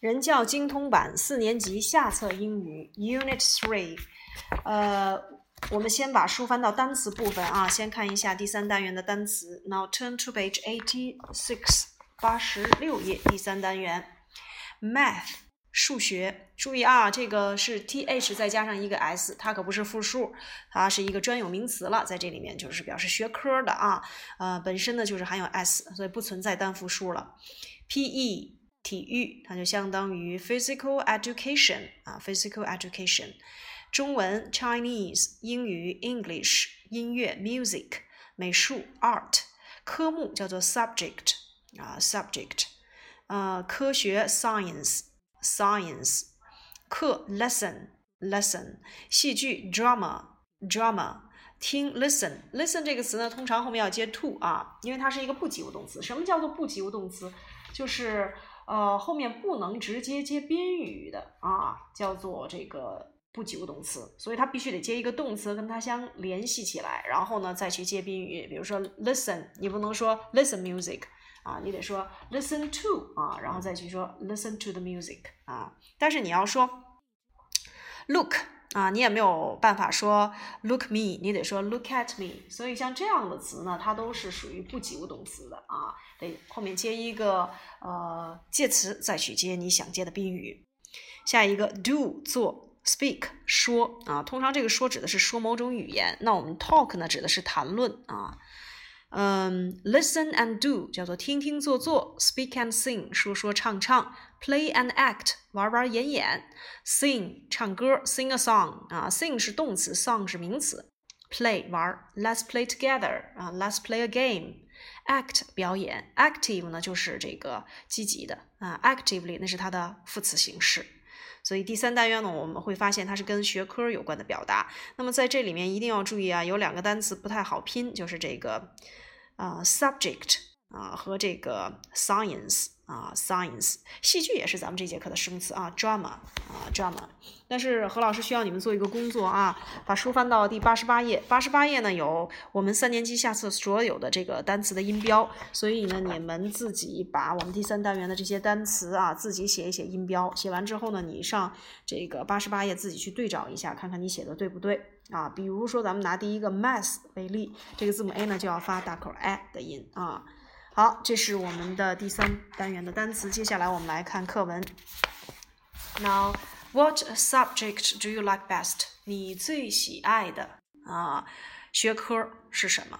人教精通版四年级下册英语 Unit Three，呃，我们先把书翻到单词部分啊，先看一下第三单元的单词。Now turn to page eighty six，八十六页，第三单元，Math，数学。注意啊，这个是 th 再加上一个 s，它可不是复数，它是一个专有名词了，在这里面就是表示学科的啊，呃，本身呢就是含有 s，所以不存在单复数了。P.E. 体育，它就相当于 physical education 啊，physical education。中文 Chinese，英语 English，音乐 music，美术 art，科目叫做 subject 啊，subject。呃，科学 science，science。课 lesson，lesson。戏剧 drama，drama。听 listen，listen 这个词呢，通常后面要接 to 啊，因为它是一个不及物动词。什么叫做不及物动词？就是呃，后面不能直接接宾语的啊，叫做这个不及物动词，所以它必须得接一个动词跟它相联系起来，然后呢再去接宾语。比如说 listen，你不能说 listen music 啊，你得说 listen to 啊，然后再去说 listen to the music 啊。但是你要说 look。啊，你也没有办法说 look me，你得说 look at me。所以像这样的词呢，它都是属于不及物动词的啊，得后面接一个呃介词，再去接你想接的宾语。下一个 do 做 speak 说啊，通常这个说指的是说某种语言，那我们 talk 呢指的是谈论啊。嗯，listen and do 叫做听听做做，speak and sing 说说唱唱，play and act 玩玩演演，sing 唱歌，sing a song 啊，sing 是动词，song 是名词，play 玩，let's play together 啊，let's play a game，act 表演，active 呢就是这个积极的啊，actively 那是它的副词形式。所以第三单元呢，我们会发现它是跟学科有关的表达。那么在这里面一定要注意啊，有两个单词不太好拼，就是这个啊 subject 啊和这个 science。啊，science 戏剧也是咱们这节课的生词啊，drama 啊，drama。但是何老师需要你们做一个工作啊，把书翻到第八十八页。八十八页呢有我们三年级下册所有的这个单词的音标，所以呢你们自己把我们第三单元的这些单词啊自己写一写音标。写完之后呢，你上这个八十八页自己去对照一下，看看你写的对不对啊。比如说咱们拿第一个 math 为例，这个字母 a 呢就要发大口 a 的音啊。好，这是我们的第三单元的单词。接下来我们来看课文。Now, what subject do you like best？你最喜爱的啊学科是什么？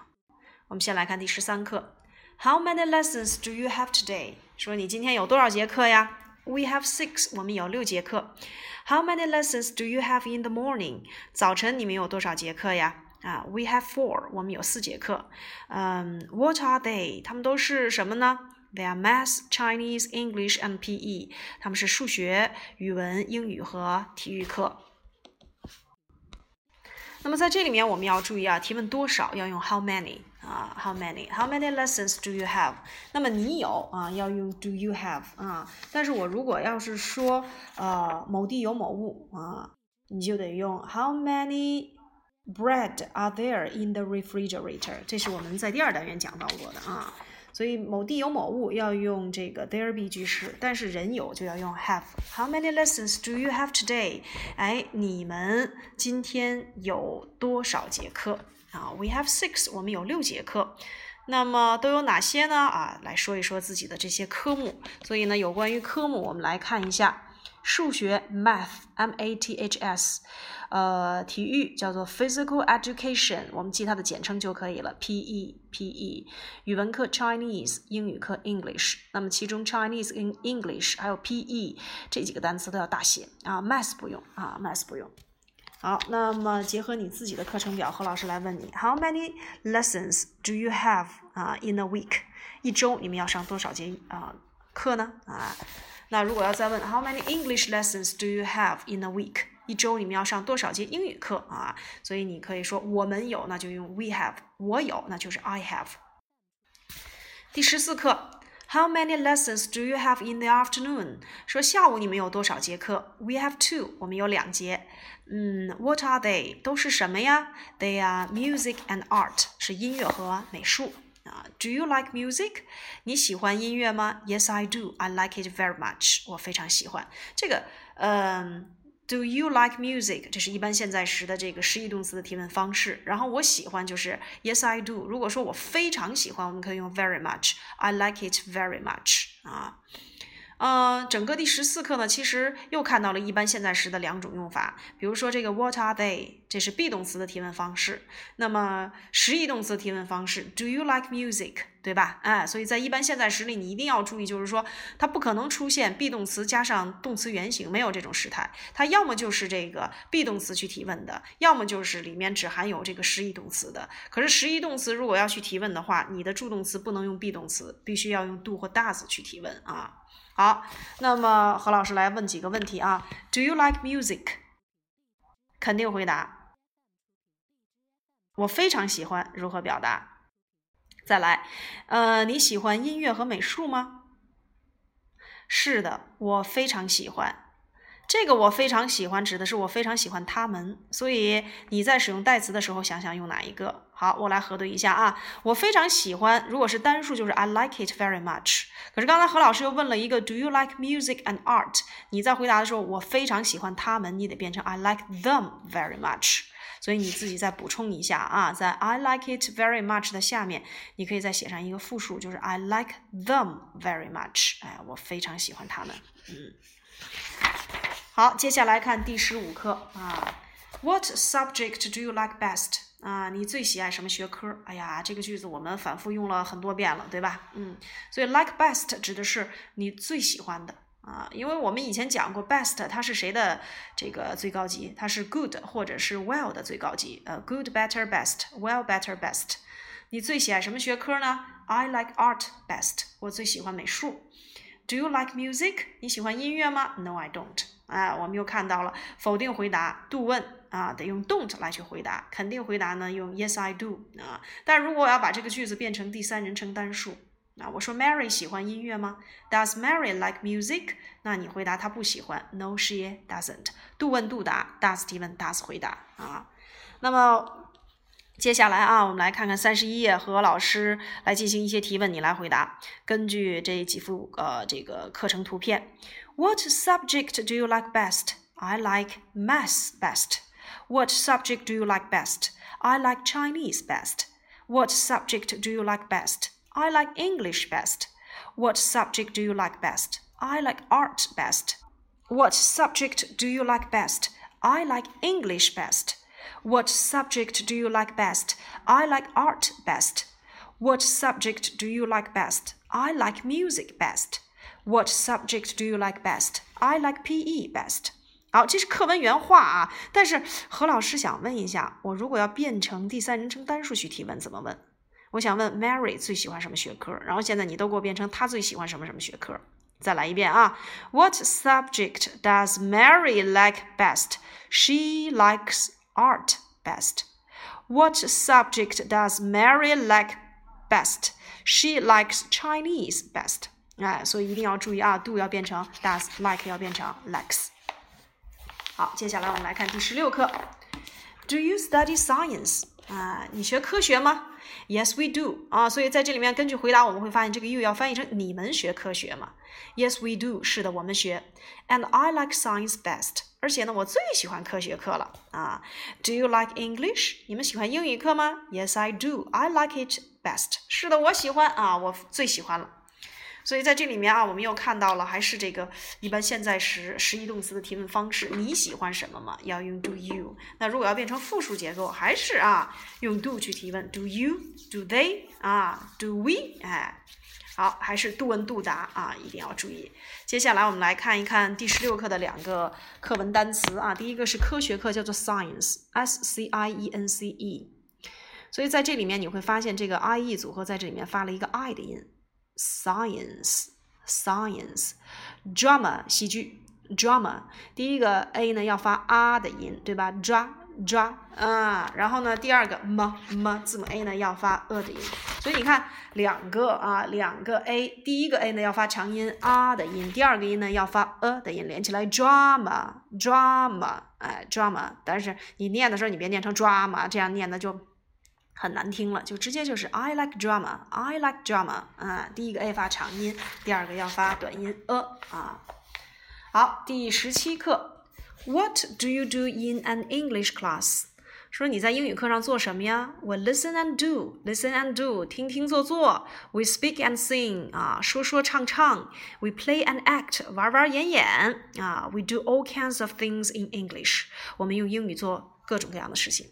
我们先来看第十三课。How many lessons do you have today？说你今天有多少节课呀？We have six。我们有六节课。How many lessons do you have in the morning？早晨你们有多少节课呀？啊，we have four，我们有四节课。嗯，what are they？他们都是什么呢？They are math, Chinese, English and PE。他们是数学、语文、英语和体育课。那么在这里面我们要注意啊，提问多少要用 how many 啊，how many？How many lessons do you have？那么你有啊，要用 do you have 啊。但是我如果要是说呃某地有某物啊，你就得用 how many Bread are there in the refrigerator？这是我们在第二单元讲到过的啊。所以某地有某物要用这个 there be 句式，但是人有就要用 have。How many lessons do you have today？哎，你们今天有多少节课啊？We have six，我们有六节课。那么都有哪些呢？啊，来说一说自己的这些科目。所以呢，有关于科目，我们来看一下。数学 math，m a t h s，呃，体育叫做 physical education，我们记它的简称就可以了，p e p e。语文课 Chinese，英语课 English，那么其中 Chinese 跟 English 还有 p e 这几个单词都要大写啊，math 不用啊，math 不用。好，那么结合你自己的课程表，何老师来问你，How many lessons do you have 啊 in a week？一周你们要上多少节啊课呢？啊？那如果要再问，How many English lessons do you have in a week？一周你们要上多少节英语课啊？所以你可以说我们有，那就用 we have；我有，那就是 I have。第十四课，How many lessons do you have in the afternoon？说下午你们有多少节课？We have two，我们有两节。嗯，What are they？都是什么呀？They are music and art，是音乐和美术。 啊，Do you like music？你喜欢音乐吗？Yes, I do. I like it very much. 我非常喜欢这个。嗯，Do you like music？这是一般现在时的这个实义动词的提问方式。然后我喜欢就是 Yes, I do。如果说我非常喜欢，我们可以用 very much. I like it very much. 啊。呃，整个第十四课呢，其实又看到了一般现在时的两种用法。比如说这个 What are they？这是 be 动词的提问方式。那么实义动词提问方式 Do you like music？对吧？哎，所以在一般现在时里，你一定要注意，就是说它不可能出现 be 动词加上动词原形，没有这种时态。它要么就是这个 be 动词去提问的，要么就是里面只含有这个实义动词的。可是实义动词如果要去提问的话，你的助动词不能用 be 动词，必须要用 do 或 does 去提问啊。好，那么何老师来问几个问题啊？Do you like music？肯定回答。我非常喜欢。如何表达？再来，呃，你喜欢音乐和美术吗？是的，我非常喜欢。这个我非常喜欢，指的是我非常喜欢他们。所以你在使用代词的时候，想想用哪一个？好，我来核对一下啊。我非常喜欢，如果是单数，就是 I like it very much。可是刚才何老师又问了一个 Do you like music and art？你在回答的时候，我非常喜欢他们，你得变成 I like them very much。所以你自己再补充一下啊，在 I like it very much 的下面，你可以再写上一个复数，就是 I like them very much。哎，我非常喜欢他们。嗯。好，接下来看第十五课啊。What subject do you like best？啊，你最喜爱什么学科？哎呀，这个句子我们反复用了很多遍了，对吧？嗯，所以 like best 指的是你最喜欢的啊，因为我们以前讲过，best 它是谁的这个最高级？它是 good 或者是 well 的最高级。呃，good better best，well better best。你最喜爱什么学科呢？I like art best。我最喜欢美术。Do you like music？你喜欢音乐吗？No, I don't。哎，我们又看到了否定回答，do 问啊，得用 don't 来去回答；肯定回答呢，用 yes I do 啊。但如果我要把这个句子变成第三人称单数，啊我说 Mary 喜欢音乐吗？Does Mary like music？那你回答她不喜欢，No, she doesn't。do 问 do 答，does 提问，does 回答啊。那么。接下来啊，我们来看看三十一页，和老师来进行一些提问，你来回答。根据这几幅呃这个课程图片，What subject do you like best? I like math best. What subject do you like best? I like Chinese best. What subject do you like best? I like English best. What subject do you like best? I like art best. What subject do you like best? I like English best. What subject do you like best? I like art best. What subject do you like best? I like music best. What subject do you like best? I like PE best. 好，这是课文原话啊。但是何老师想问一下，我如果要变成第三人称单数去提问，怎么问？我想问 Mary 最喜欢什么学科？然后现在你都给我变成她最喜欢什么什么学科。再来一遍啊。What subject does Mary like best? She likes art best? What subject does Mary like best? She likes Chinese best. 哎，所以一定要注意啊，do 要变成 does，like 要变成 likes。好，接下来我们来看第十六课。Do you study science？啊，你学科学吗？Yes, we do。啊，所以在这里面根据回答，我们会发现这个 you 要翻译成你们学科学吗？Yes, we do。是的，我们学。And I like science best。而且呢，我最喜欢科学课了啊。Do you like English？你们喜欢英语课吗？Yes, I do. I like it best。是的，我喜欢啊，我最喜欢了。所以在这里面啊，我们又看到了还是这个一般现在时实义动词的提问方式。你喜欢什么吗？要用 Do you。那如果要变成复数结构，还是啊用 Do 去提问。Do you？Do they？啊？Do we？哎。好，还是杜问杜答啊，一定要注意。接下来我们来看一看第十六课的两个课文单词啊。第一个是科学课，叫做 science，s c i e n c e。所以在这里面你会发现这个 i e 组合在这里面发了一个 i 的音，science，science。drama 戏剧，drama 第一个 a 呢要发啊的音，对吧？dra。抓啊，然后呢，第二个 m m 字母 a 呢要发 a 的音，所以你看两个啊，两个 a，第一个 a 呢要发长音啊的音，第二个音呢要发 a 的音，连起来 drama drama，哎 drama，但是你念的时候你别念成 drama，这样念的就很难听了，就直接就是 I like drama，I like drama 啊，第一个 a 发长音，第二个要发短音 a 啊。好，第十七课，What do you do in an English class？说你在英语课上做什么呀？We listen and do，listen and do，听听做做。We speak and sing，啊，说说唱唱。We play and act，玩玩演演。啊，We do all kinds of things in English，我们用英语做各种各样的事情。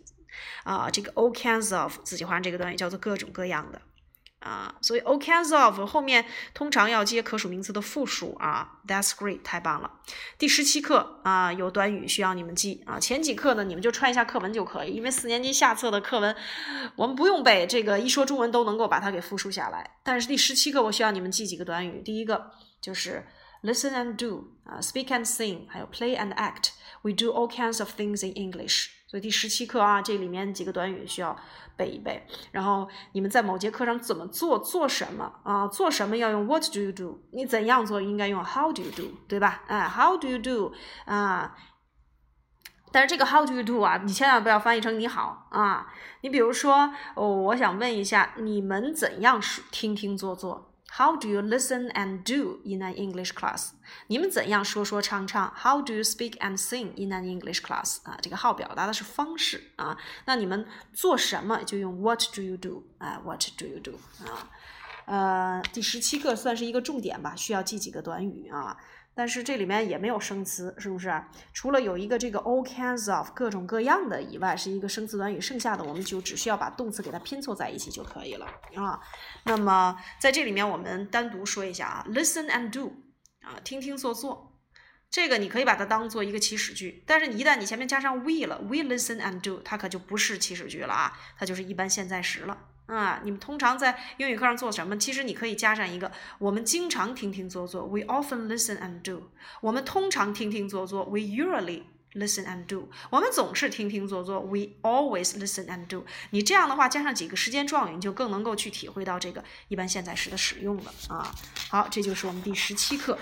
啊，这个 all kinds of 自己画这个短语叫做各种各样的啊，所以 all kinds of 后面通常要接可数名词的复数啊。That's great，太棒了。第十七课啊，有短语需要你们记啊。前几课呢，你们就串一下课文就可以，因为四年级下册的课文我们不用背，这个一说中文都能够把它给复述下来。但是第十七课我需要你们记几个短语，第一个就是 listen and do 啊，speak and sing，还有 play and act。We do all kinds of things in English。所以第十七课啊，这里面几个短语需要背一背。然后你们在某节课上怎么做，做什么啊？做什么要用 What do you do？你怎样做应该用 How do you do？对吧？哎，How do you do？啊，但是这个 How do you do 啊，你千万不要翻译成你好啊。你比如说，哦，我想问一下，你们怎样听听做做？How do you listen and do in an English class？你们怎样说说唱唱？How do you speak and sing in an English class？啊，这个 how 表达的是方式啊。那你们做什么就用 What do you do？啊，What do you do？啊，呃，第十七个算是一个重点吧，需要记几个短语啊。但是这里面也没有生词，是不是？除了有一个这个 all kinds of 各种各样的以外，是一个生词短语，剩下的我们就只需要把动词给它拼凑在一起就可以了啊。那么在这里面我们单独说一下啊，listen and do 啊，听听做做，这个你可以把它当做一个祈使句，但是你一旦你前面加上 we 了，we listen and do，它可就不是祈使句了啊，它就是一般现在时了。啊，你们通常在英语课上做什么？其实你可以加上一个，我们经常听听做做，We often listen and do。我们通常听听做做，We usually listen and do。我们总是听听做做，We always listen and do。你这样的话加上几个时间状语，你就更能够去体会到这个一般现在时的使用了啊。好，这就是我们第十七课。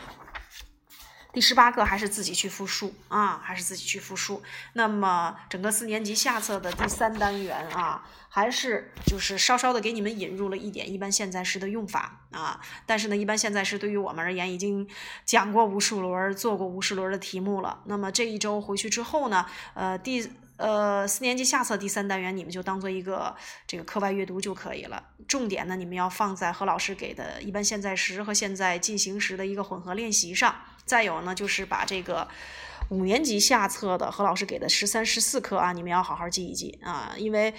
第十八课还是自己去复述啊，还是自己去复述。那么整个四年级下册的第三单元啊，还是就是稍稍的给你们引入了一点一般现在时的用法啊。但是呢，一般现在时对于我们而言已经讲过无数轮，做过无数轮的题目了。那么这一周回去之后呢，呃，第呃四年级下册第三单元你们就当做一个这个课外阅读就可以了。重点呢，你们要放在何老师给的一般现在时和现在进行时的一个混合练习上。再有呢，就是把这个五年级下册的何老师给的十三、十四课啊，你们要好好记一记啊，因为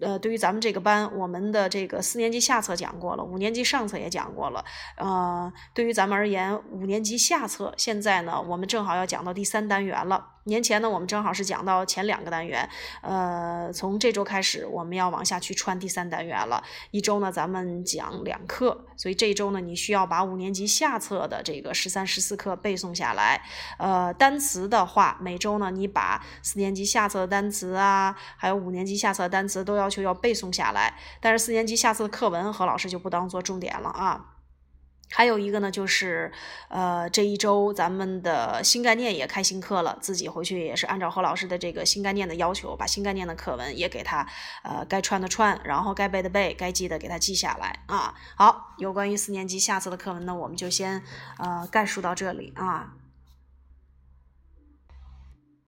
呃，对于咱们这个班，我们的这个四年级下册讲过了，五年级上册也讲过了，呃，对于咱们而言，五年级下册现在呢，我们正好要讲到第三单元了。年前呢，我们正好是讲到前两个单元，呃，从这周开始，我们要往下去穿第三单元了。一周呢，咱们讲两课，所以这一周呢，你需要把五年级下册的这个十三、十四课背诵下来。呃，单词的话，每周呢，你把四年级下册的单词啊，还有五年级下册的单词都要求要背诵下来。但是四年级下册的课文，何老师就不当做重点了啊。还有一个呢，就是，呃，这一周咱们的新概念也开新课了，自己回去也是按照何老师的这个新概念的要求，把新概念的课文也给他，呃，该串的串，然后该背的背，该记的给他记下来啊。好，有关于四年级下册的课文呢，我们就先，呃，概述到这里啊。